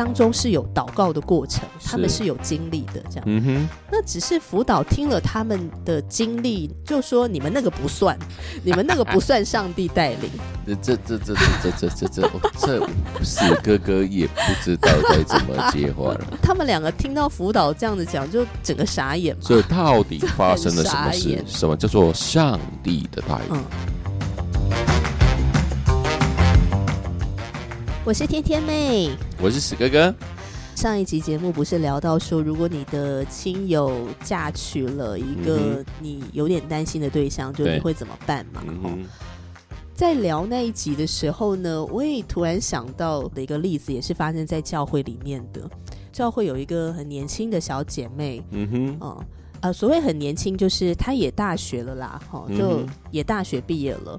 当中是有祷告的过程，他们是是有经历的，这样。嗯哼，那只是辅导听了他们的经历，就说你们那个不算，你们那个不算上帝带领。这这这这这这这这这这是哥哥也不知道该怎么接话了。他们两个听到辅导这样子讲，就整个傻眼嘛。所以到底发生了什么事？什么叫做上帝的带领？嗯，我是天天妹。我是史哥哥，上一集节目不是聊到说，如果你的亲友嫁娶了一嗯个你有点担心的对象，就你会怎么办嘛？哦嗯，在聊那一集的时候呢，我也突然想到的一个例子，也是发生在教会里面的。教会有一个很年轻的小姐妹，嗯哼，嗯，呃，所谓很年轻，就是她也大学了啦，哈、嗯就也大学毕业了。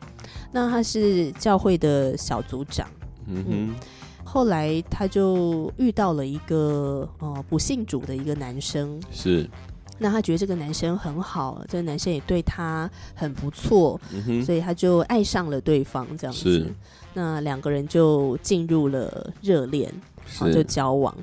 那她是教会的小组长，嗯哼，后来他就遇到了一个呃不信主的一个男生，是，那他觉得这个男生很好，这个男生也对他很不错，嗯哼，所以他就爱上了对方，这样子。那两个人就进入了热恋，然后就交往。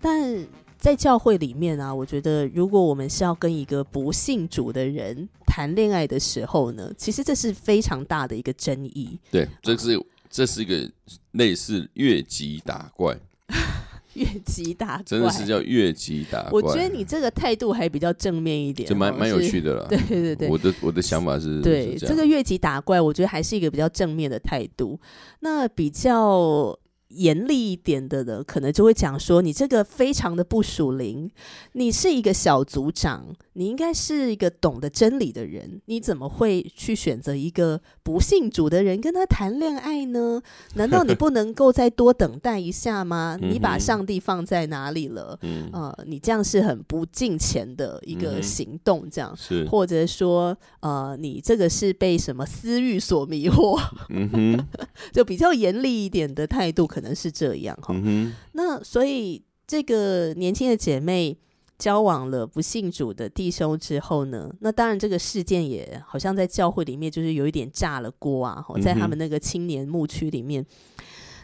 但在教会里面啊，我觉得如果我们是要跟一个不信主的人谈恋爱的时候呢，其实这是非常大的一个争议。对，这是这是一个类似越级打怪，越级打怪，真的是叫越级打怪。我觉得你这个态度还比较正面一点，哦就蛮蛮有趣的啦。对对对对，我的我的想法是对这个越级打怪，我觉得还是一个比较正面的态度。那比较严厉一点的呢，可能就会讲说，你这个非常的不属灵，你是一个小组长，你应该是一个懂得真理的人，你怎么会去选择一个不信主的人跟他谈恋爱呢？难道你不能够再多等待一下吗？你把上帝放在哪里了？嗯，呃，你这样是很不敬虔的一个行动，这样。是，或者说，呃，你这个是被什么私欲所迷惑，嗯哼，就比较严厉一点的态度，可能是这样哈。嗯，那所以这个年轻的姐妹交往了不信主的弟兄之后呢，那当然这个事件也好像在教会里面就是有一点炸了锅啊，吼在他们那个青年牧区里面，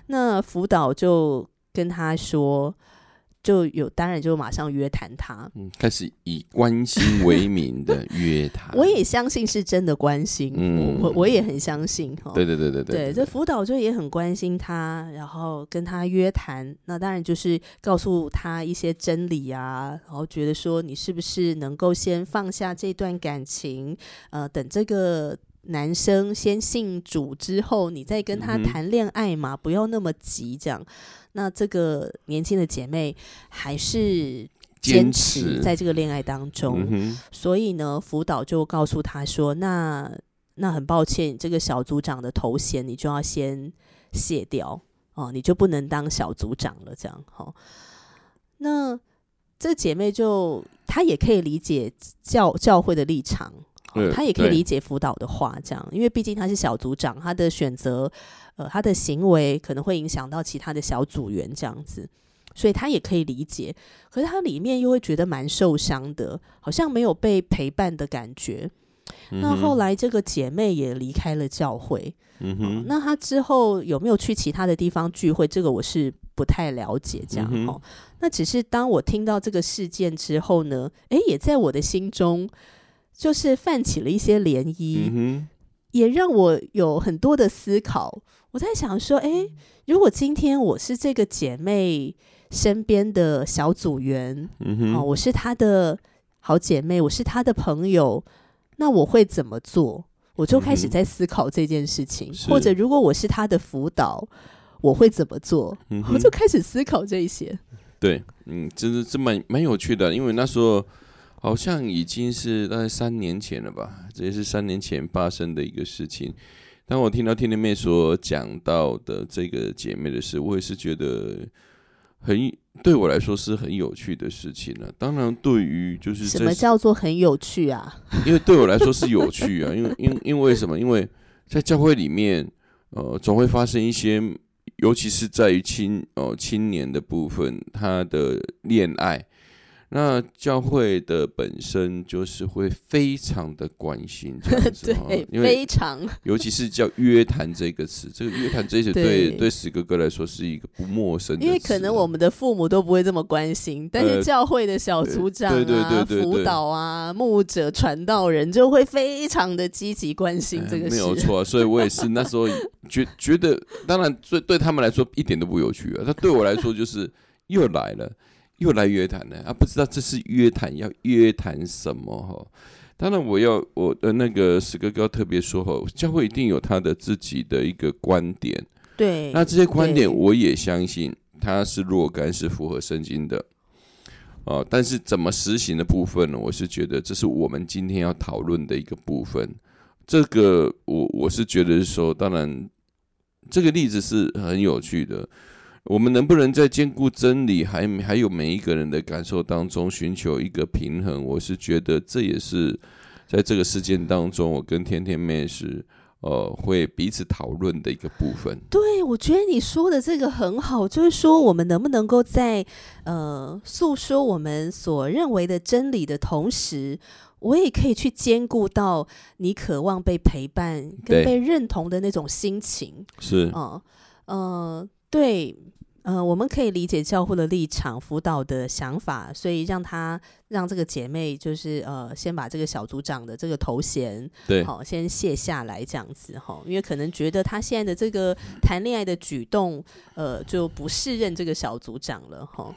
那辅导就跟他说。就有，当然就马上约谈他。嗯，开始以关心为名的约谈。我也相信是真的关心，嗯我我我也很相信哈。对对对对对，这辅导就也很关心他，然后跟他约谈。那当然就是告诉他一些真理啊，然后觉得说你是不是能够先放下这段感情，呃，等这个男生先信主之后，你再跟他谈恋爱嘛，不要那么急这样。那这个年轻的姐妹还是坚坚持持在这个恋爱当中，嗯，所以呢，辅导就告诉她说：“那那很抱歉，这个小组长的头衔你就要先卸掉哦，你就不能当小组长了。”这样哈、哦，那这姐妹就她也可以理解教教会的立场。她也可以理解辅导的话，这样，因为毕竟她是小组长，她的选择，呃，他的行为可能会影响到其他的小组员，这样子，所以他也可以理解。可是他里面又会觉得蛮受伤的，好像没有被陪伴的感觉。那后，来这个姐妹也离开了教会，哦嗯哼，那她之后有没有去其他的地方聚会？这个我是不太了解。这样嗯哦，那只是当我听到这个事件之后呢，诶，也在我的心中就是泛起了一些涟漪，嗯，也让我有很多的思考。我在想说，诶，如果今天我是这个姐妹身边的小组员，哦，嗯哼，我是她的好姐妹，我是她的朋友，那我会怎么做？我就开始在思考这件事情，是或者如果我是她的辅导，我会怎么做？嗯我就开始思考这一些。对，嗯，真的这蛮蛮有趣的，因为那时候好像已经是大概三年前了吧，这也是三年前发生的一个事情。当我听到天天妹所讲到的这个姐妹的事，我也是觉得很对我来说是很有趣的事情了、当然，对于就是什么叫做很有趣啊？因为对我来说是有趣啊，因为因因为什么？因为在教会里面，呃，总会发生一些，尤其是在于青呃青年的部分，他的恋爱，那教会的本身就是会非常的关心这样子 哦，对，因为非常尤其是叫约谈这个词，这个约谈这一词对对对史哥哥来说是一个不陌生的，因为可能我们的父母都不会这么关心，但是呃教会的小组长对对啊、对对对辅导啊、牧者、传道人就会非常的积极关心这个哎事。没 有错啊，所以我也是那时候觉觉得，当然对对他们来说一点都不有趣啊，他对我来说就是又来了，又来约谈了啊，不知道这是约谈要约谈什么哈。当然，我要我的那个史哥哥特别说哈，教会一定有他的自己的一个观点，对，那这些观点我也相信它是若干是符合圣经的，哦、但是怎么实行的部分呢？我是觉得这是我们今天要讨论的一个部分。这个我我是觉得是说，当然这个例子是很有趣的。我们能不能在兼顾真理还还有每一个人的感受当中寻求一个平衡？我是觉得这也是在这个事件当中，我跟天天妹是呃会彼此讨论的一个部分。对，我觉得你说的这个很好，就是说我们能不能够在呃诉说我们所认为的真理的同时，我也可以去兼顾到你渴望被陪伴跟被认同的那种心情。是嗯呃，对。呃，我们可以理解教会的立场、辅导的想法，所以让他让这个姐妹就是呃，先把这个小组长的这个头衔对，好，先卸下来这样子哈，因为可能觉得他现在的这个谈恋爱的举动，呃，就不适任这个小组长了哈。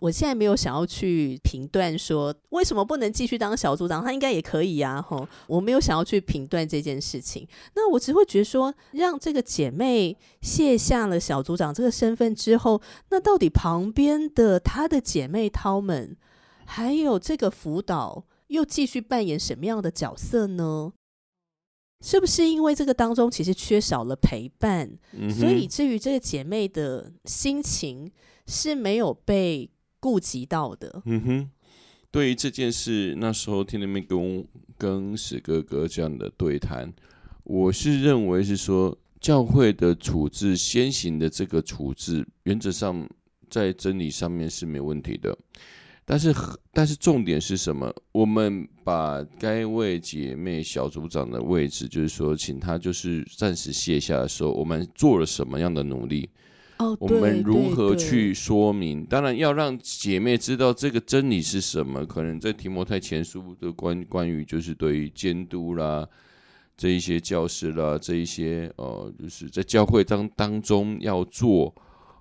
我现在没有想要去评断说为什么不能继续当小组长，他应该也可以呀、吼。我没有想要去评断这件事情，那我只会觉得说，让这个姐妹卸下了小组长这个身份之后，那到底旁边的她的姐妹涛们，还有这个辅导，又继续扮演什么样的角色呢？是不是因为这个当中其实缺少了陪伴，嗯所以以至于这个姐妹的心情是没有被顾及到的？嗯哼，对于这件事，那时候天天妹跟跟史哥哥这样的对谈，我是认为是说，教会的处置先行的这个处置，原则上在真理上面是没问题的。但是，但是重点是什么？我们把该位姐妹小组长的位置，就是说，请她就是暂时卸下的时候，我们做了什么样的努力？哦，我们如何去说明？当然要让姐妹知道这个真理是什么。可能在提摩太前书的关关于就是对于监督啦，这一些教师啦，这一些呃，就是在教会当当中要做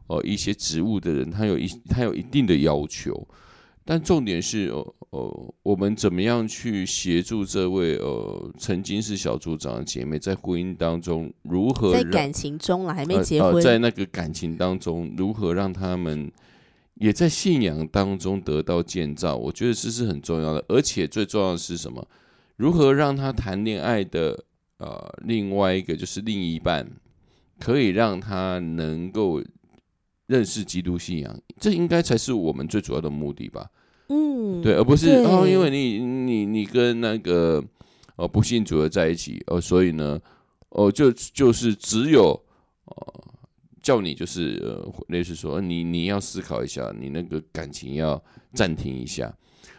呃一些职务的人，他有一他有一定的要求。但重点是，呃呃，我们怎么样去协助这位呃曾经是小组长的姐妹，在婚姻当中如何在感情中了，还没呃结婚，呃，在那个感情当中，如何让他们也在信仰当中得到建造？我觉得这是很重要的，而且最重要的是什么？如何让他谈恋爱的呃，另外一个就是另一半，可以让他能够认识基督信仰，这应该才是我们最主要的目的吧？嗯，对，而不是哦，因为你你你跟那个呃不信主的在一起哦，所以呢，哦就就是只有呃叫你就是呃类似说你你要思考一下，你那个感情要暂停一下，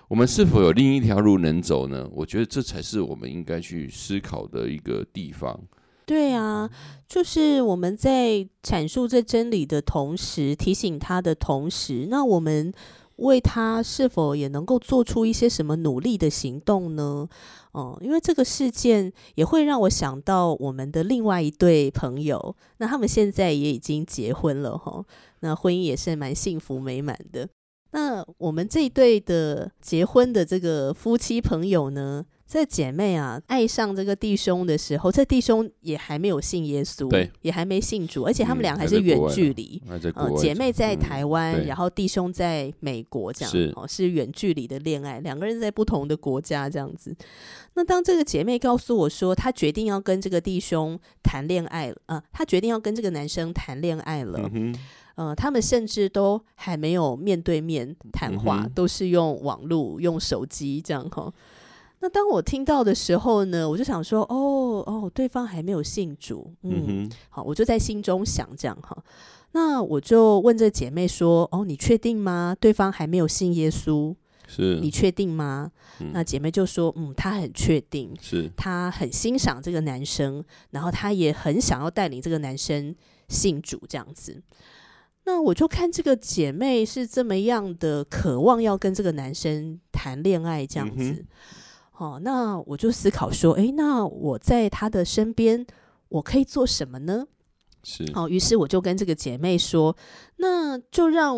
我们是否有另一条路能走呢？我觉得这才是我们应该去思考的一个地方。对啊，就是我们在阐述这真理的同时，提醒他的同时，那我们为他是否也能够做出一些什么努力的行动呢？哦、因为这个事件也会让我想到我们的另外一对朋友，那他们现在也已经结婚了哈，那婚姻也是蛮幸福美满的。那我们这一对的结婚的这个夫妻朋友呢，这姐妹啊爱上这个弟兄的时候，这弟兄也还没有信耶稣，对，也还没信主，而且他们嗯俩还是远距离。呃，姐妹在嗯台湾，对。然后弟兄在美国，这样是。哦，是远距离的恋爱，两个人在不同的国家这样子。那当这个姐妹告诉我说，她决定要跟这个弟兄谈恋爱了，呃，她决定要跟这个男生谈恋爱了，嗯，呃，他们甚至都还没有面对面谈话，嗯都是用网络、用手机这样哈。那当我听到的时候呢，我就想说，哦哦，对方还没有信主，嗯，嗯，好，我就在心中想这样哈。那我就问这姐妹说，哦，你确定吗？对方还没有信耶稣？是你确定吗？嗯那姐妹就说，嗯，她很确定，是她很欣赏这个男生，然后她也很想要带领这个男生信主这样子。那我就看这个姐妹是这么样的渴望要跟这个男生谈恋爱这样子，嗯哦，那我就思考说，诶，那我在他的身边，我可以做什么呢？是哦，于是我就跟这个姐妹说，那就让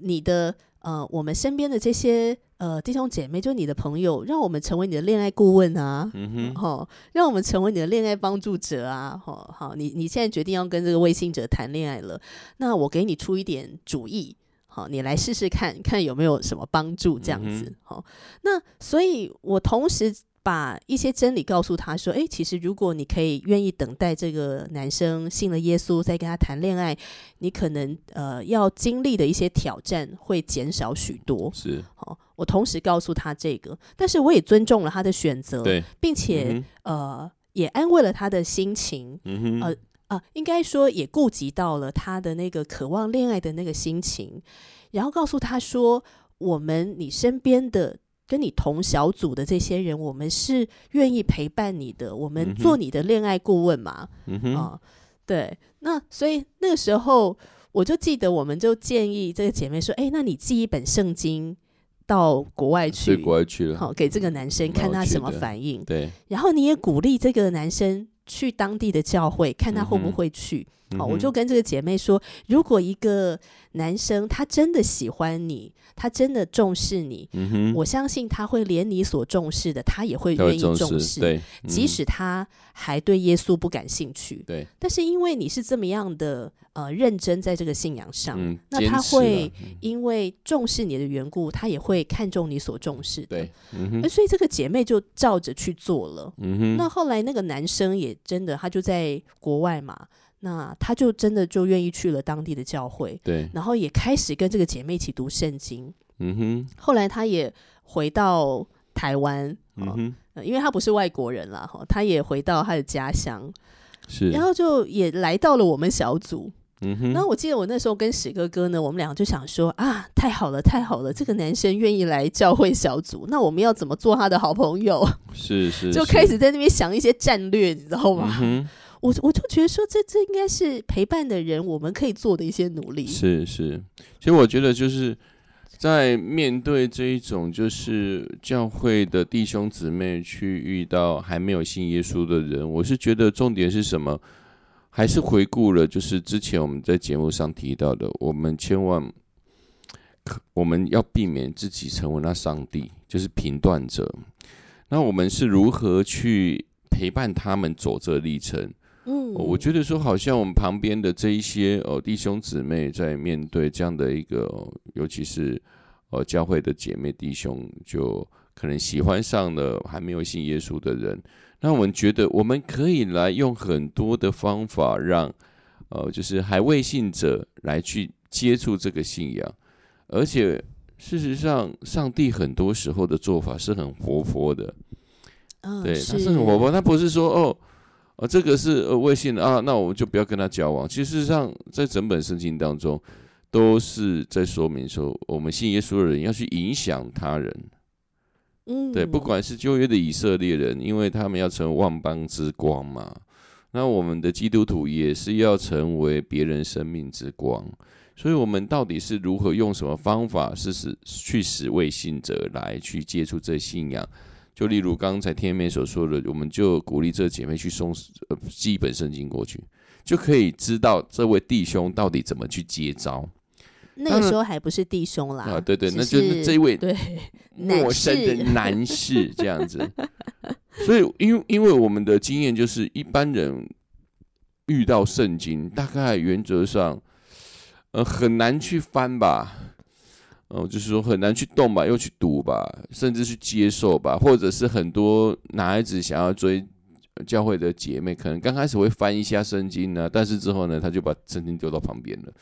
你的呃，我们身边的这些呃弟兄姐妹，就你的朋友，让我们成为你的恋爱顾问啊，嗯哼好、让我们成为你的恋爱帮助者啊，好、好，你你现在决定要跟这个未信者谈恋爱了，那我给你出一点主意。好，你来试试看看有没有什么帮助，这样子嗯。好、那所以我同时把一些真理告诉他说，诶，其实如果你可以愿意等待这个男生信了耶稣，再跟他谈恋爱，你可能呃要经历的一些挑战会减少许多。是好、我同时告诉他这个，但是我也尊重了他的选择，并且、嗯呃也安慰了他的心情。嗯哼呃啊，应该说也顾及到了他的那个渴望恋爱的那个心情，然后告诉他说，我们你身边的跟你同小组的这些人，我们是愿意陪伴你的，我们做你的恋爱顾问嘛，嗯哼。啊，对，那所以那个时候我就记得，我们就建议这个姐妹说，哎，那你寄一本圣经到国外去，去国外去了，好给这个男生看他什么反应，对，然后你也鼓励这个男生去当地的教会，看他会不会去。嗯哼我就跟这个姐妹说，如果一个男生他真的喜欢你，他真的重视你，嗯，我相信他会连你所重视的，他也会愿意重重视，对，即嗯。使他还对耶稣不感兴趣，对，但是因为你是这么样的呃认真在这个信仰上，嗯，那他会嗯。因为重视你的缘故，他也会看重你所重视的。对，所以这个姐妹就照着去做了。嗯哼，那后来那个男生也真的，他就在国外嘛，那他就真的就愿意去了当地的教会，对，然后也开始跟这个姐妹一起读圣经。嗯哼，后来他也回到台湾，哦嗯哼，呃因为他不是外国人啦，哈，他也回到他的家乡，是，然后就也来到了我们小组。嗯哼，然后我记得我那时候跟史哥哥呢，我们俩就想说啊，太好了，太好了，这个男生愿意来教会小组，那我们要怎么做他的好朋友？是是，就开始在那边想一些战略，你知道吗？嗯哼，我我就觉得说，这这应该是陪伴的人我们可以做的一些努力。是是，其实我觉得就是在面对这一种就是教会的弟兄姊妹去遇到还没有信耶稣的人，我是觉得重点是什么？还是回顾了，就是之前我们在节目上提到的，我们千万可我们要避免自己成为那上帝，就是评断者。那我们是如何去陪伴他们走这历程？嗯，哦我觉得说，好像我们旁边的这一些哦弟兄姊妹，在面对这样的一个，哦尤其是哦教会的姐妹弟兄，就可能喜欢上了还没有信耶稣的人，那我们觉得我们可以来用很多的方法让，呃，就是还未信者来去接触这个信仰，而且事实上，上帝很多时候的做法是很活泼的，嗯，对，他是很活泼，他不是说哦，呃，这个是呃微信啊，那我们就不要跟他交往。其实上，在整本圣经当中，都是在说明说，我们信耶稣的人要去影响他人。嗯，对，不管是旧约的以色列人，因为他们要成为万邦之光嘛，那我们的基督徒也是要成为别人生命之光。所以，我们到底是如何用什么方法，是使去使未信者来去接触这信仰？就例如刚才天妹所说的，我们就鼓励这姐妹去送呃寄一本圣经过去，就可以知道这位弟兄到底怎么去接招那个时候还不是弟兄啦，啊。对对，那就是这位对 陌生的男士 这样子。所以，因为因为我们的经验就是，一般人遇到圣经，大概原则上，呃，很难去翻吧，哦、就是说很难去动吧，又去读吧，甚至去接受吧，或者是很多男孩子想要追。教会的姐妹可能刚开始会翻一下圣经呢，但是之后呢，他就把圣经丢到旁边了。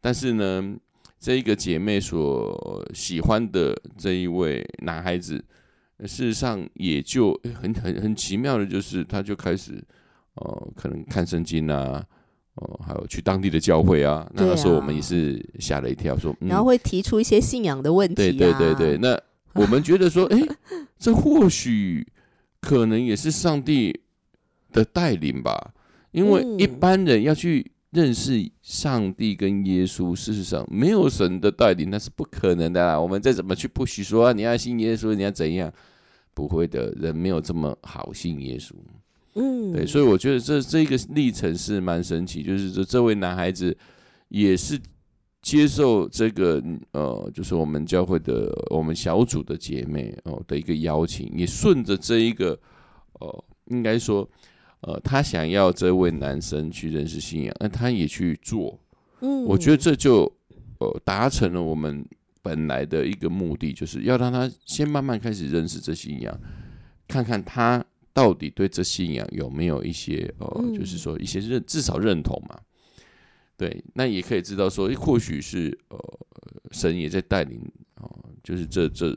但是呢，这一个姐妹所喜欢的这一位男孩子，事实上也就很很很奇妙的，就是他就开始，呃，可能看圣经啊，哦，还有去当地的教会啊。那对那时候我啊们也是吓了一跳，说，嗯然后会提出一些信仰的问题、对啊，对对对，那我们觉得说，哎、这或许可能也是上帝的带领吧，因为一嗯般人要去认识上帝跟耶稣，事实上没有神的带领那是不可能的啦。我们再怎么去不许说、啊、你要信耶稣，你要怎样，不会的，人没有这么好信耶稣。嗯，对，所以我觉得这这个历程是蛮神奇，就是这这位男孩子也是接受这个呃，就是我们教会的我们小组的姐妹哦的一个邀请，也顺着这一个呃，应该说呃，他想要这位男生去认识信仰，那他也去做，嗯，我觉得这就呃达成了我们本来的一个目的，就是要让他先慢慢开始认识这信仰，看看他到底对这信仰有没有一些呃，嗯就是说一些认至少认同嘛。对，那也可以知道说，或许是呃，神也在带领哦、就是这这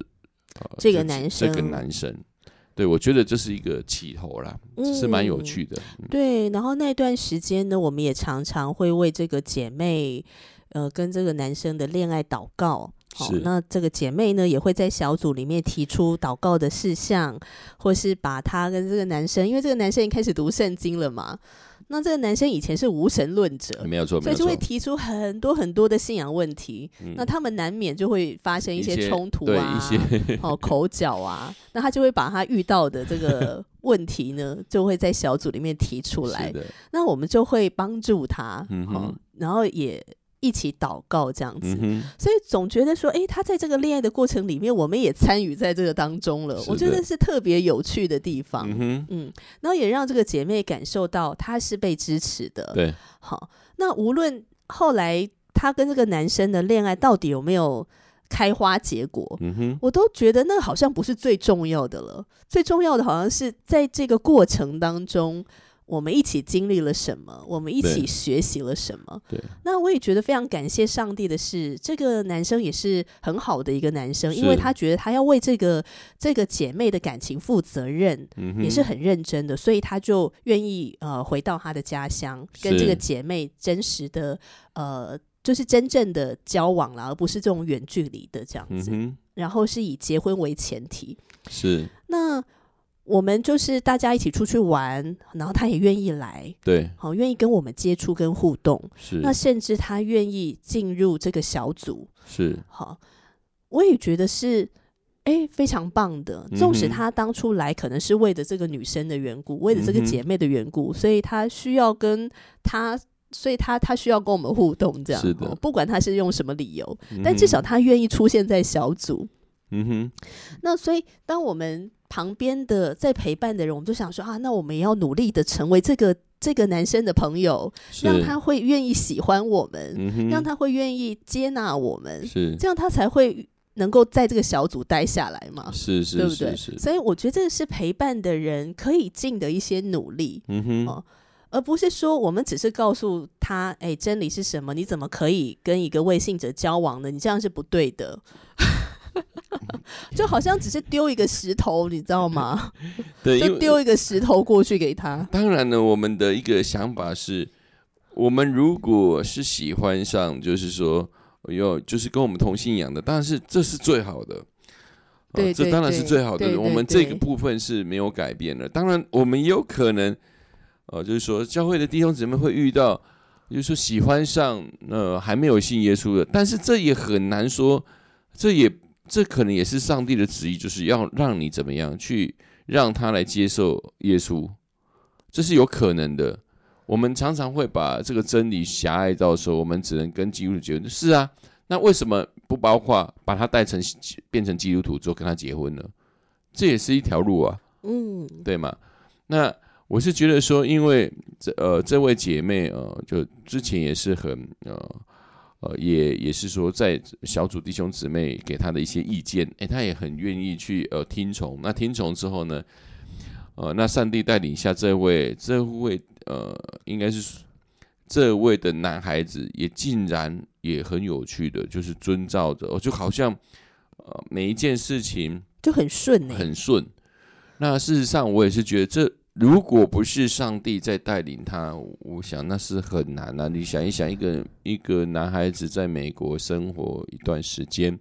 呃这个男生这个生男生，对我觉得这是一个起头啦，是蛮有嗯趣的。嗯对，然后那段时间呢，我们也常常会为这个姐妹，呃，跟这个男生的恋爱祷告。好是，那这个姐妹呢，也会在小组里面提出祷告的事项，或是把她跟这个男生，因为这个男生已经开始读圣经了嘛，那这个男生以前是无神论者。所以就会提出很多很多的信仰问题，嗯。那他们难免就会发生一些些冲突啊，一些哦口角啊，那他就会把他遇到的这个 问题呢，就会在小组里面提出来那我们就会帮助他，嗯然后也一起祷告这样子。嗯。所以总觉得说，诶，他在这个恋爱的过程里面，我们也参与在这个当中了。我觉得是特别有趣的地方。嗯然后也让这个姐妹感受到她是被支持的。对，好，那无论后来她跟这个男生的恋爱到底有没有开花结果，嗯哼，我都觉得那好像不是最重要的了。最重要的好像是在这个过程当中，我们一起经历了什么，我们一起学习了什么。对，那我也觉得非常感谢上帝的是，这个男生也是很好的一个男生，因为他觉得他要为这个这个姐妹的感情负责任，嗯，也是很认真的，所以他就愿意呃回到他的家乡，跟这个姐妹真实的呃。就是真正的交往了，而不是这种远距离的这样子。嗯，然后是以结婚为前提。是那我们就是大家一起出去玩，然后他也愿意来，对，好，愿意跟我们接触跟互动。是那甚至他愿意进入这个小组，是，好，我也觉得是。哎，非常棒的。纵使他当初来可能是为了这个女生的缘故，为了这个姐妹的缘故，所以他需要跟他，所以他他需要跟我们互动，这样。是的哦不管他是用什么理由，嗯但至少，他愿意出现在小组。嗯哼，那所以，当我们旁边的在陪伴的人，我们就想说啊，那我们也要努力的成为这个这个男生的朋友，让他会愿意喜欢我们，嗯，让他会愿意接纳我们，是这样他才会能够在这个小组待下来嘛，是是对不对？是是，所以我觉得这是陪伴的人可以尽的一些努力。嗯哼，哦而不是说我们只是告诉他，哎，真理是什么？你怎么可以跟一个未信者交往呢？你这样是不对的。就好像只是丢一个石头，你知道吗？对，就丢一个石头过去给他。当然呢，我们的一个想法是，我们如果是喜欢上，就是说有就是跟我们同信仰的，当然是这是最好的。呃对对这当然是最好的。我们这个部分是没有改变的。当然，我们也有可能，呃，就是说教会的弟兄姊妹会遇到，就是说喜欢上呃还没有信耶稣的，但是这也很难说，这也这可能也是上帝的旨意，就是要让你怎么样去让他来接受耶稣，这是有可能的。我们常常会把这个真理狭隘到说，我们只能跟基督徒结婚。是啊，那为什么不包括把他带成变成基督徒之后跟他结婚呢？这也是一条路啊，嗯，对吗？那我是觉得说，因为这呃这位姐妹呃，就之前也是很呃呃也也是说在小组弟兄姊妹给他的一些意见，诶，他也很愿意去呃听从。那听从之后呢，呃，那上帝带领下这位这位呃，应该是这位的男孩子也竟然也很有趣的，就是遵照着，哦，就好像呃每一件事情就很顺呢、很顺。那事实上，我也是觉得这如果不是上帝在带领他，我想那是很难啊。你想一想，一个一个男孩子在美国生活一段时间，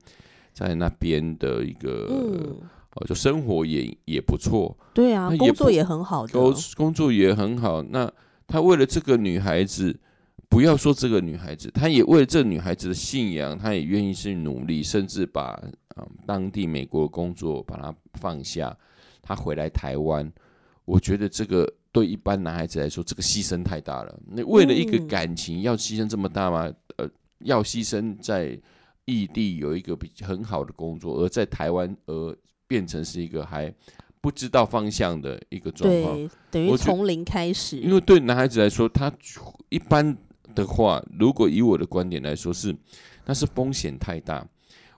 在那边的一个嗯，哦，就生活也也不错，对啊工作也很好的，工工作也很好。那他为了这个女孩子，不要说这个女孩子，他也为了这女孩子的信仰，他也愿意去努力，甚至把嗯当地美国工作把它放下，他回来台湾。我觉得这个对一般男孩子来说，这个牺牲太大了。那为了一个嗯感情要牺牲这么大吗？呃，要牺牲在异地有一个比很好的工作，而在台湾而变成是一个还不知道方向的一个状况。等于我从零开始，因为对男孩子来说，他一般的话，如果以我的观点来说是，那是风险太大。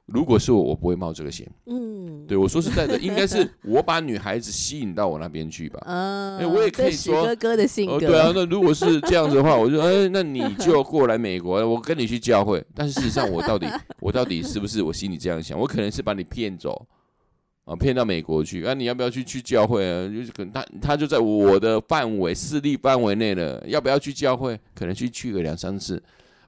如果是我，我不会冒这个险。嗯，对我说实在的，应该是我把女孩子吸引到我那边去吧。嗯，哎我也可以说哥哥的性哦，格，对啊，那如果是这样子的话，我就哎，那你就过来美国，我跟你去教会。但是事实上，我到底 我到底是不是我心里这样想？我可能是把你骗走啊，骗到美国去啊，你要不要去去教会啊？就是可能他他就在我的范围势力范围内了，要不要去教会？可能去去个两三次，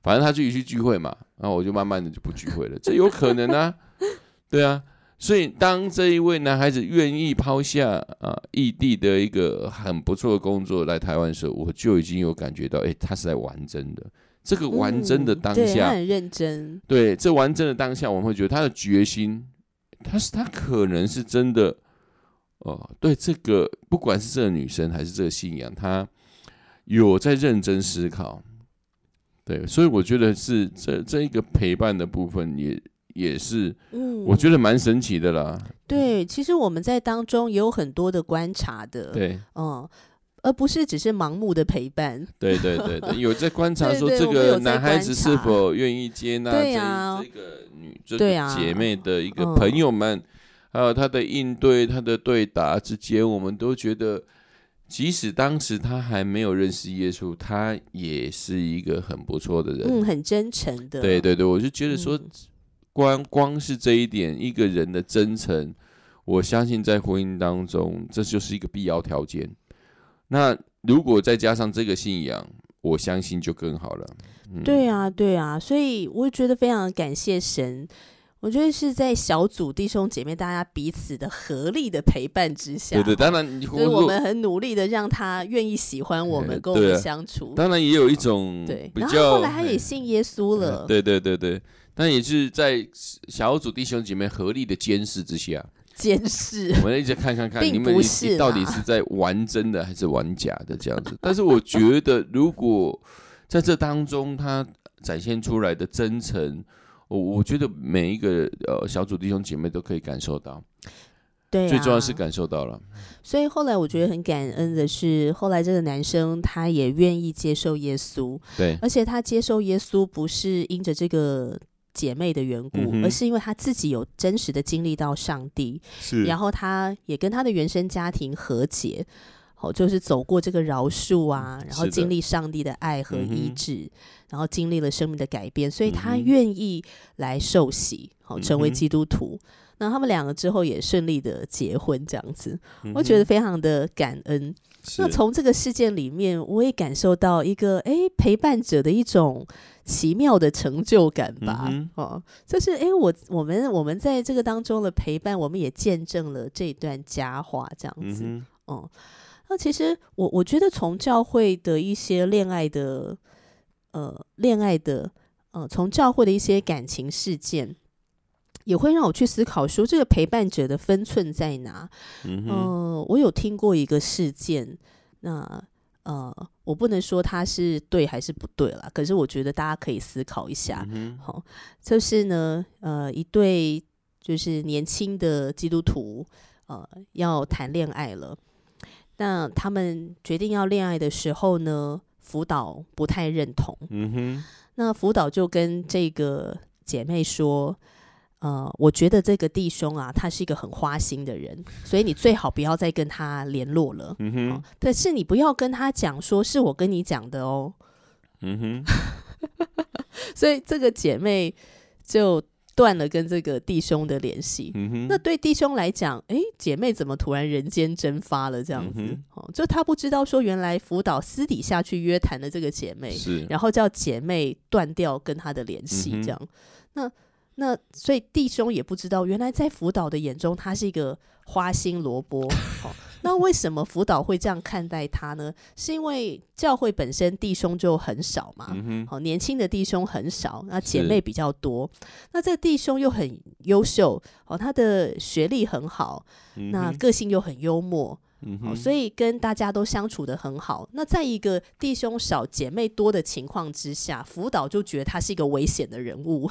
反正他自己去聚会嘛，然后我就慢慢的就不聚会了，这有可能啊，对啊。所以，当这一位男孩子愿意抛下啊异地的一个很不错的工作来台湾的时候，我就已经有感觉到，哎、他是在玩真的。这个玩真的当下，很认真，对这玩真的当下，我们会觉得他的决心，他是他可能是真的，哦，对这个不管是这个女生还是这个信仰，他有在认真思考。对，所以我觉得是这这一个陪伴的部分也也是，嗯，我觉得蛮神奇的啦。对，其实我们在当中也有很多的观察的，，对嗯，而不是只是盲目的陪伴，对对对对，有在观察说这个男孩子是否愿意接纳这这个女这个姐妹的一个嗯朋友们，还有他的应对、他的对答之间，我们都觉得，即使当时他还没有认识耶稣，他也是一个很不错的人。嗯，很真诚的，对对对，我就觉得说，嗯光光是这一点，一个人的真诚，我相信在婚姻当中，这就是一个必要条件。那如果再加上这个信仰，我相信就更好了。嗯、对啊，对啊，所以我觉得非常感谢神。我觉得是在小组弟兄姐妹大家彼此的合力的陪伴之下，对对，当然你就是我们很努力的让他愿意喜欢我们，呃跟我们相处。当然也有一种对，比较，然后后来他也信耶稣了。呃对对对对，但也是在小组弟兄姐妹合力的监视之下，监视，我们一直看看看你们到底是在玩真的还是玩假的这样子。但是我觉得，如果在这当中他展现出来的真诚，我我觉得每一个呃小组弟兄姐妹都可以感受到，对、啊，最重要是感受到了。所以后来我觉得很感恩的是，后来这个男生他也愿意接受耶稣，对而且他接受耶稣不是因着这个姐妹的缘故，嗯而是因为他自己有真实的经历到上帝，是然后他也跟他的原生家庭和解。哦，就是走过这个饶恕啊，然后经历上帝的爱和医治，然后经历了生命的改变，所以他愿意来受洗，好、成为基督徒。那他们两个之后也顺利的结婚，这样子，嗯我觉得非常的感恩。那从这个事件里面，我也感受到一个诶陪伴者的一种奇妙的成就感吧。嗯哦，就是诶，我我们我们在这个当中的陪伴，我们也见证了这段佳话，这样子。嗯哦，那其实我我觉得从教会的一些恋爱的呃恋爱的呃从教会的一些感情事件。也会让我去思考说，这个陪伴者的分寸在哪？嗯我有听过一个事件，那呃，我不能说它是对还是不对啦，可是我觉得大家可以思考一下。好、就是呢，呃，一对就是年轻的基督徒，呃，要谈恋爱了。那他们决定要恋爱的时候呢，辅导不太认同。嗯哼那辅导就跟这个姐妹说：“呃，我觉得这个弟兄啊，他是一个很花心的人，所以你最好不要再跟他联络了。嗯哦哼但是你不要跟他讲说是我跟你讲的哦。嗯哼，所以这个姐妹就断了跟这个弟兄的联系。嗯，那对弟兄来讲，诶，姐妹怎么突然人间蒸发了这样子？嗯哦，就他不知道说，原来辅导私底下去约谈的这个姐妹，是，然后叫姐妹断掉跟他的联系，这样。那那所以弟兄也不知道，原来在辅导的眼中，他是一个花心萝卜。哦，那为什么辅导会这样看待他呢？是因为教会本身弟兄就很少嘛。好，年轻的弟兄很少，那姐妹比较多。那这弟兄又很优秀，哦，他的学历很好，那个性又很幽默，所以跟大家都相处的很好。那在一个弟兄少、姐妹多的情况之下，辅导就觉得他是一个危险的人物，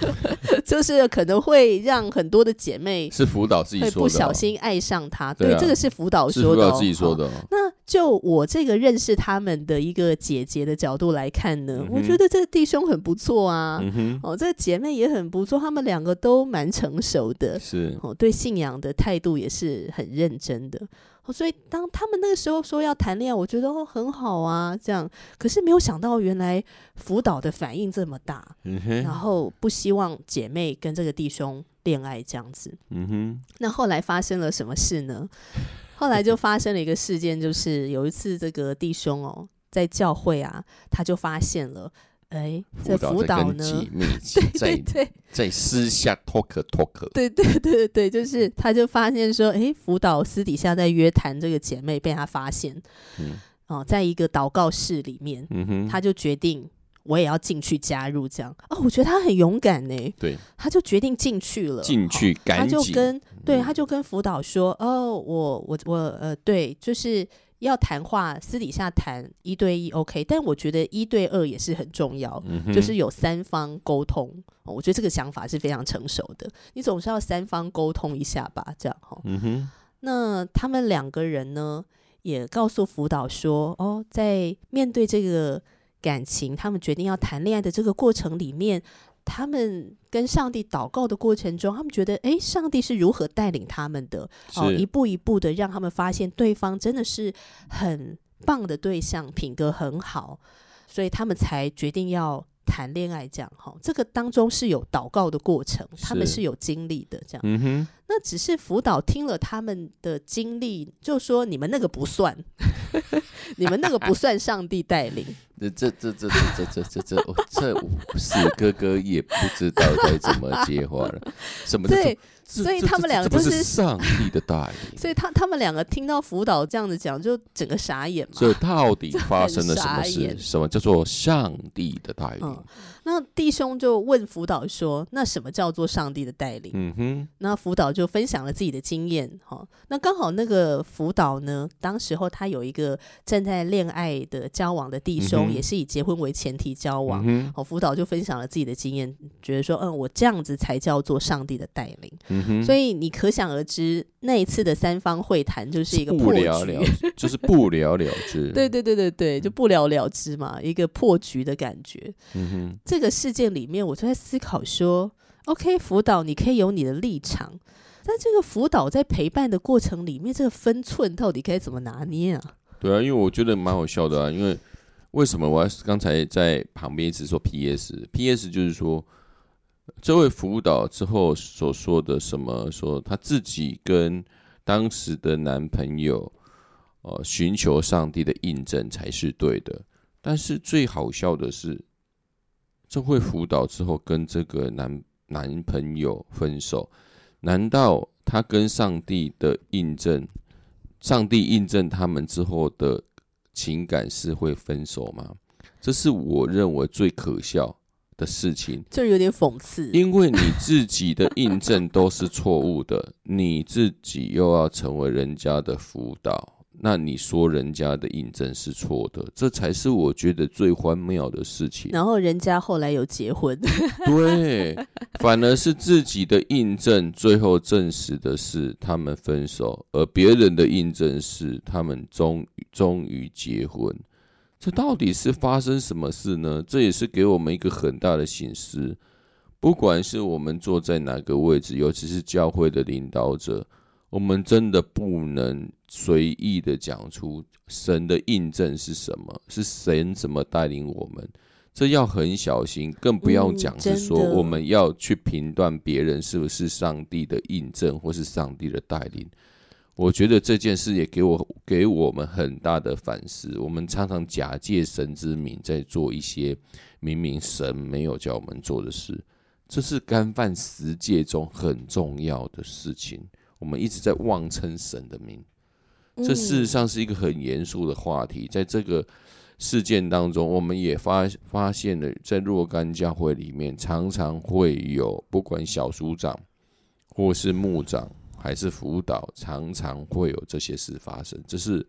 就是可能会让很多的姐妹是辅导自己会不说的哦，小心爱上他。对啊。这个是辅导说的、哦，辅导自己说哦的哦，那就我这个认识他们的一个姐姐的角度来看呢，嗯我觉得这个弟兄很不错啊。嗯，哦，这个姐妹也很不错，他们两个都蛮成熟的，是，哦，对信仰的态度也是很认真的。哦，所以当他们那个时候说要谈恋爱，我觉得哦很好啊，这样。可是没有想到，原来辅导的反应这么大，嗯然，后不希望姐妹跟这个弟兄恋爱这样子。嗯哼，那后来发生了什么事呢？后来就发生了一个事件，就是有一次这个弟兄哦，在教会啊，他就发现了，哎，这辅导呢，对在对在私下 talk talk，对对对对对，就是他就发现说，哎，辅导私底下在约谈这个姐妹，被他发现，嗯。哦，在一个祷告室里面，嗯哼，他就决定我也要进去加入，这样。哦，我觉得他很勇敢呢，对，他就决定进去了，进去他赶紧，他就跟对，嗯。他就跟辅导说：“哦，我我我呃，对，就是要谈话，私底下谈一对一 OK，但我觉得一对二也是很重要，嗯就是有三方沟通、哦。我觉得这个想法是非常成熟的，你总是要三方沟通一下吧，这样哈、哦。嗯哼，那他们两个人呢，也告诉辅导说：哦，在面对这个感情，他们决定要谈恋爱的这个过程里面。”他们跟上帝祷告的过程中，他们觉得，诶，上帝是如何带领他们的？哦，一步一步的让他们发现对方真的是很棒的对象，品格很好，所以他们才决定要谈恋爱。这样哈，这个当中是有祷告的过程，他们是是有经历的。这样，嗯哼，那只是辅导听了他们的经历，就说你们那个不算，你们那个不算上帝带领。这这这这这这这这我这死哥哥也不知道该怎么接话了，什么，所以他们两个就是是上帝的带领，所以他他们两个听到辅导这样子讲，就整个傻眼嘛。所以到底 发生了什么事？什么叫做上帝的带领嗯？那弟兄就问辅导说：“那什么叫做上帝的带领？”嗯哼，那辅导就分享了自己的经验，哈。那刚好那个辅导呢，当时候他有一个正在恋爱的交往的弟兄，嗯也是以结婚为前提交往。嗯哼，哦，辅导就分享了自己的经验，觉得说，嗯，我这样子才叫做上帝的带领。嗯哼，所以你可想而知，那一次的三方会谈就是一个破不了局。了之，就是不了了之。对，对对对对，就不了了之嘛，一个破局的感觉。嗯哼，这个事件里面，我就在思考说，OK，辅导你可以有你的立场，但这个辅导在陪伴的过程里面，这个分寸到底该怎么拿捏啊？对啊，因为我觉得蛮好笑的啊，因为为什么我要刚才在旁边一直说 PS？PS 就是说，这位辅导之后所说的什么，说他自己跟当时的男朋友，呃，寻求上帝的印证才是对的。但是最好笑的是，这位辅导之后跟这个男男朋友分手，难道他跟上帝的印证？上帝印证他们之后的情感是会分手吗？这是我认为最可笑的事情，这有点讽刺。因为你自己的印证都是错误的，你自己又要成为人家的辅导，那你说人家的印证是错的，这才是我觉得最荒谬的事情。然后人家后来有结婚，对，反而是自己的印证，最后证实的是他们分手，而别人的印证是他们终终于结婚。这到底是发生什么事呢？这也是给我们一个很大的醒思。不管是我们坐在哪个位置，尤其是教会的领导者，我们真的不能随意的讲出神的印证是什么，是神怎么带领我们。这要很小心，更不要嗯讲是说我们要去评断别人是不是上帝的印证或是上帝的带领。我觉得这件事也给我给我们很大的反思。我们常常假借神之名在做一些明明神没有叫我们做的事，这是干犯十诫中很重要的事情。我们一直在妄称神的名，这事实嗯上是一个很严肃的话题。在这个事件当中，我们也发发现了，在若干教会里面，常常会有不管小组长或是牧长还是辅导，常常会有这些事发生。这是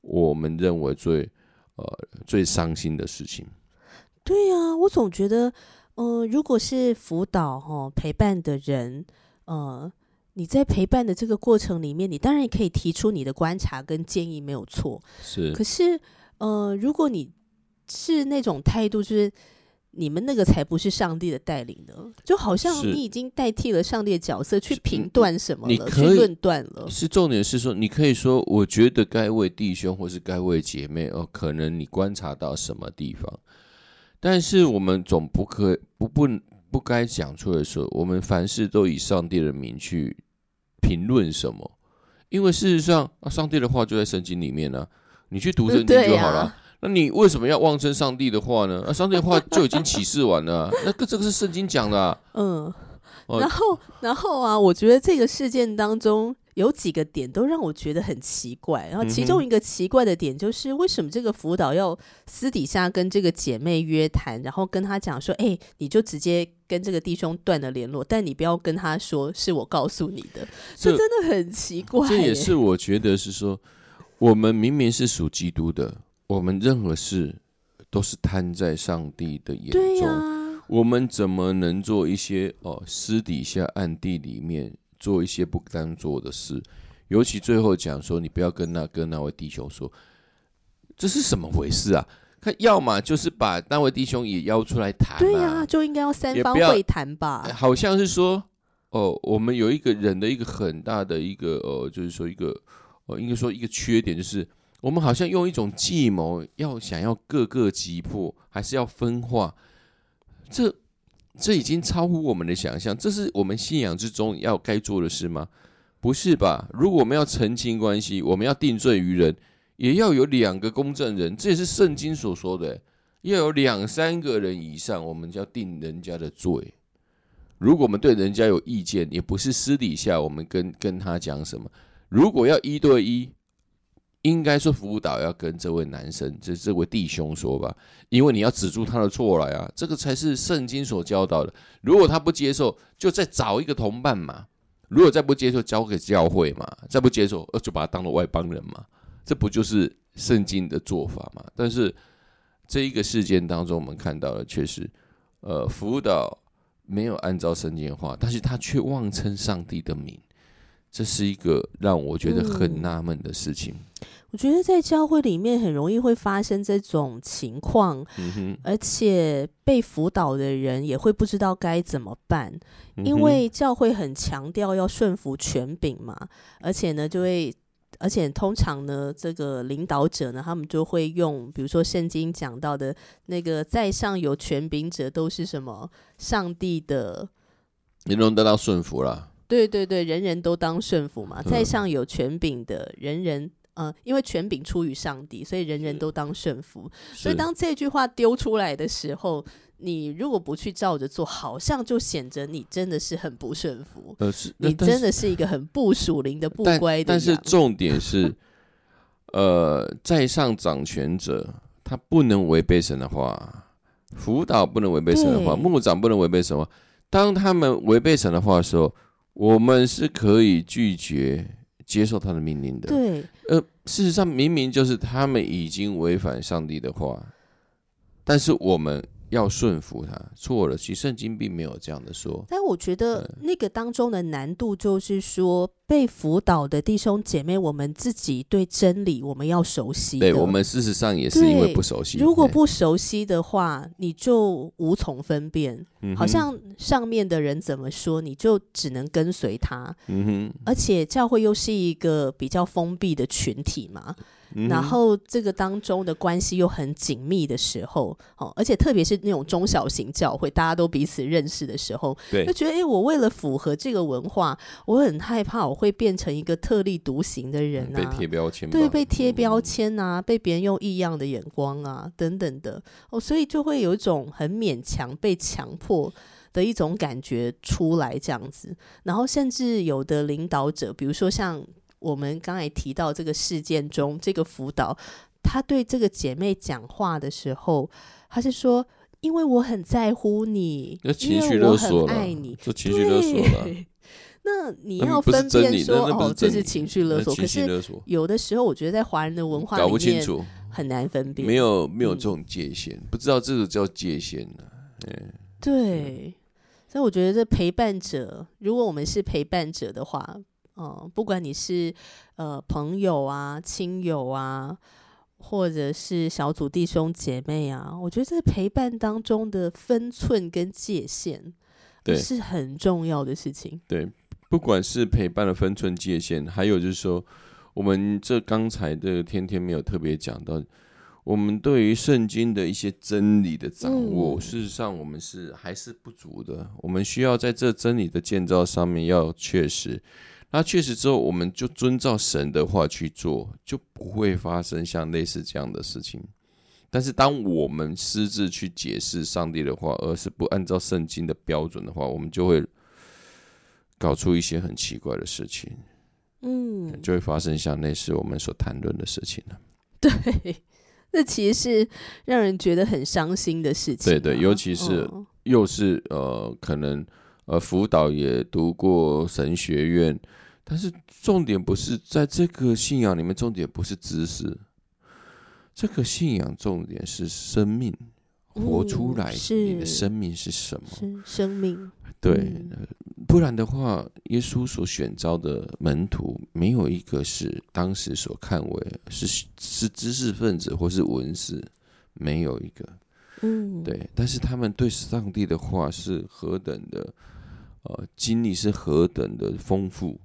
我们认为最呃最伤心的事情。对呀、我总觉得，呃，如果是辅导哈、陪伴的人，呃，你在陪伴的这个过程里面，你当然也可以提出你的观察跟建议，没有错。是可是，呃，如果你是那种态度，就是你们那个才不是上帝的带领呢，就好像你已经代替了上帝的角色去评断什么了，你可以去论断了。是重点是说，你可以说，我觉得该为弟兄或是该为姐妹哦，可能你观察到什么地方，但是我们总不可不不不该讲出来说，我们凡事都以上帝的名去评论什么，因为事实上啊，上帝的话就在圣经里面呢、你去读呃圣经就好了。呀那你为什么要妄称上帝的话呢？那、上帝的话就已经启示完了啊、那个这个是圣经讲的、啊。嗯，哦然后，然后啊，我觉得这个事件当中有几个点都让我觉得很奇怪。然后，其中一个奇怪的点就是，为什么这个辅导要私底下跟这个姐妹约谈，然后跟她讲说，哎、你就直接跟这个弟兄断了联络，但你不要跟他说是我告诉你的，这这真的很奇怪耶。这也是我觉得是说，我们明明是属基督的，我们任何事都是摊在上帝的眼中，我们怎么能做一些哦私底下暗地里面做一些不当做的事？尤其最后讲说，你不要跟那跟那位弟兄说，这是什么回事啊？看，要么就是把那位弟兄也邀出来谈、啊，对呀、就应该要三方会谈吧。好像是说，哦，我们有一个人的一个很大的一个呃，就是说一个呃，应该说一个缺点，就是我们好像用一种计谋，要想要各个击破，还是要分化，这这已经超乎我们的想象，这是我们信仰之中要该做的事吗？不是吧？如果我们要澄清关系，我们要定罪于人，也要有两个公证人，这也是圣经所说的，要有两三个人以上，我们就要定人家的罪。如果我们对人家有意见，也不是私底下我们跟跟他讲什么。如果要一对一，应该说辅导要跟这位男生，这这位弟兄说吧，因为你要指出他的错来啊，这个才是圣经所教导的。如果他不接受，就再找一个同伴嘛。如果再不接受，交给教会嘛；再不接受，呃，就把他当做外邦人嘛。这不就是圣经的做法吗？但是这一个事件当中，我们看到的却是，呃，辅导没有按照圣经的话，但是他却妄称上帝的名，这是一个让我觉得很嗯纳闷的事情。我觉得在教会里面很容易会发生这种情况，嗯，而且被辅导的人也会不知道该怎么办，嗯因为教会很强调要顺服权柄嘛，而且呢就会。而且通常呢，这个领导者呢，他们就会用，比如说圣经讲到的那个在上有权柄者，都是什么上帝的你能得到顺服了。对对对，人人都当顺服嘛，在嗯上有权柄的人人，呃，因为权柄出于上帝，所以人人都当顺服。所以当这句话丢出来的时候，你如果不去照着做，好像就显得你真的是很不顺服，呃是，你真的是一个很不属灵的 不乖的但。但是重点是，呃，在上掌权者他不能违背神的话，辅导不能违背神的话，对牧长不能违背神的话。当他们违背神的话的时候，我们是可以拒绝接受他的命令的。对，呃，事实上明明就是他们已经违反上帝的话，但是我们要顺服他，错了。其实圣经并没有这样的说。但我觉得那个当中的难度就是说，被辅导的弟兄姐妹，我们自己对真理我们要熟悉。对我们事实上也是因为不熟悉。如果不熟悉的话，你就无从分辨。嗯好像上面的人怎么说，你就只能跟随他。嗯哼，而且教会又是一个比较封闭的群体嘛，嗯然后这个当中的关系又很紧密的时候，哦，而且特别是那种中小型教会，大家都彼此认识的时候，就觉得，诶，我为了符合这个文化，我很害怕我会变成一个特立独行的人被啊，贴标签，对，被贴标嗯签啊，被别人用异样的眼光啊，等等的。哦，所以就会有一种很勉强被强迫的一种感觉出来，这样子。然后甚至有的领导者，比如说像我们刚才提到这个事件中，这个辅导他对这个姐妹讲话的时候，他是说。因为我很在乎你，那情因绪为我很勒索了爱你，这情绪勒索了，那你要分辨说，哦，这是情绪勒索，可是有的时候，我觉得在华人的文化搞里面不清楚，很难分辨。没有没有嗯这种界限，不知道这个叫界限呢。对，所以我觉得这陪伴者，如果我们是陪伴者的话，嗯、不管你是呃朋友啊、亲友啊，或者是小组弟兄姐妹啊，我觉得在陪伴当中的分寸跟界限，对是很重要的事情。对，不管是陪伴的分寸界限，还有就是说，我们这刚才的天天没有特别讲到，我们对于圣经的一些真理的掌握，嗯事实上我们是还是不足的。我们需要在这真理的建造上面要确实。那确实之后，我们就遵照神的话去做，就不会发生像类似这样的事情。但是，当我们私自去解释上帝的话，而是不按照圣经的标准的话，我们就会搞出一些很奇怪的事情，嗯，就会发生像类似我们所谈论的事情了。对，这其实是让人觉得很伤心的事情啊、对对尤其是嗯又是呃，可能呃，辅导也读过神学院，但是重点不是在这个信仰里面，重点不是知识，这个信仰重点是生命，活出嗯来你的生命是什么？是生命，对，不然的话，耶稣所选召的门徒没有一个是当时所看为是是知识分子或是文士，没有一个。嗯，对，但是他们对上帝的话是何等的，呃，经历是何等的丰富。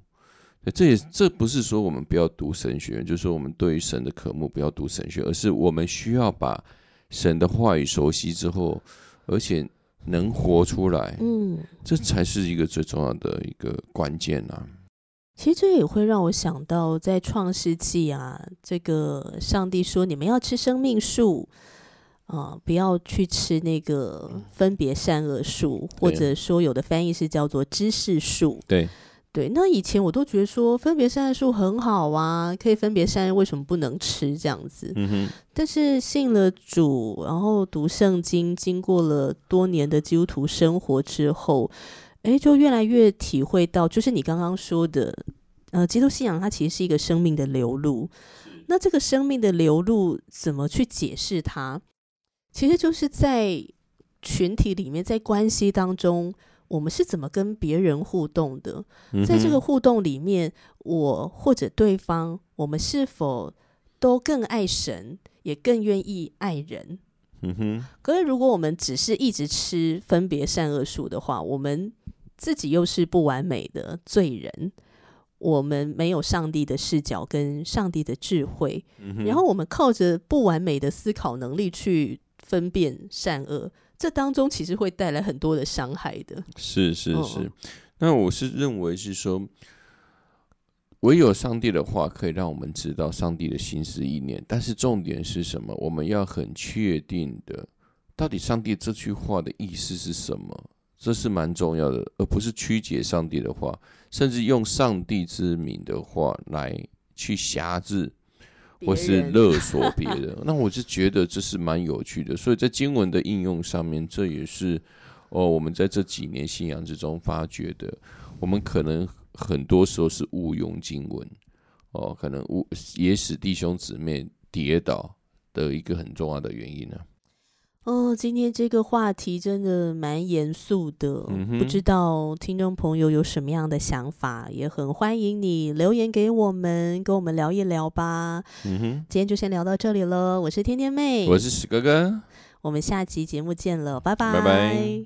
对这也这不是说我们不要读神学，就是说我们对于神的渴慕不要读神学，而是我们需要把神的话语熟悉之后，而且能活出来，嗯，这才是一个最重要的一个关键啊。其实这也会让我想到，在创世纪啊，这个上帝说你们要吃生命树。啊、不要去吃那个分别善恶树，或者说有的翻译是叫做知识树。对，对，那以前我都觉得说分别善恶树很好啊，可以分别善恶，为什么不能吃这样子？嗯哼，但是信了主，然后读圣经，经过了多年的基督徒生活之后，哎，就越来越体会到，就是你刚刚说的，呃，基督信仰它其实是一个生命的流露。那这个生命的流露怎么去解释它？其实就是在群体里面，在关系当中，我们是怎么跟别人互动的？嗯在这个互动里面，我或者对方，我们是否都更爱神，也更愿意爱人？嗯哼，可是，如果我们只是一直吃分别善恶树的话，我们自己又是不完美的罪人，我们没有上帝的视角跟上帝的智慧，嗯然后我们靠着不完美的思考能力去分辨善恶，这当中其实会带来很多的伤害的。是是嗯是，那我是认为是说，唯有上帝的话可以让我们知道上帝的心思意念，但是重点是什么？我们要很确定的，到底上帝这句话的意思是什么？这是蛮重要的，而不是曲解上帝的话，甚至用上帝之名的话来去辖制或是勒索别人。那我是觉得这是蛮有趣的，所以在经文的应用上面，这也是哦我们在这几年信仰之中发觉的。我们可能很多时候是误用经文，哦，可能误也使弟兄姊妹跌倒的一个很重要的原因呢、哦，今天这个话题真的蛮严肃的，嗯不知道听众朋友有什么样的想法，也很欢迎你留言给我们，跟我们聊一聊吧。嗯哼，今天就先聊到这里了，我是天天妹，我是史哥哥。我们下期节目见了，拜拜，拜。拜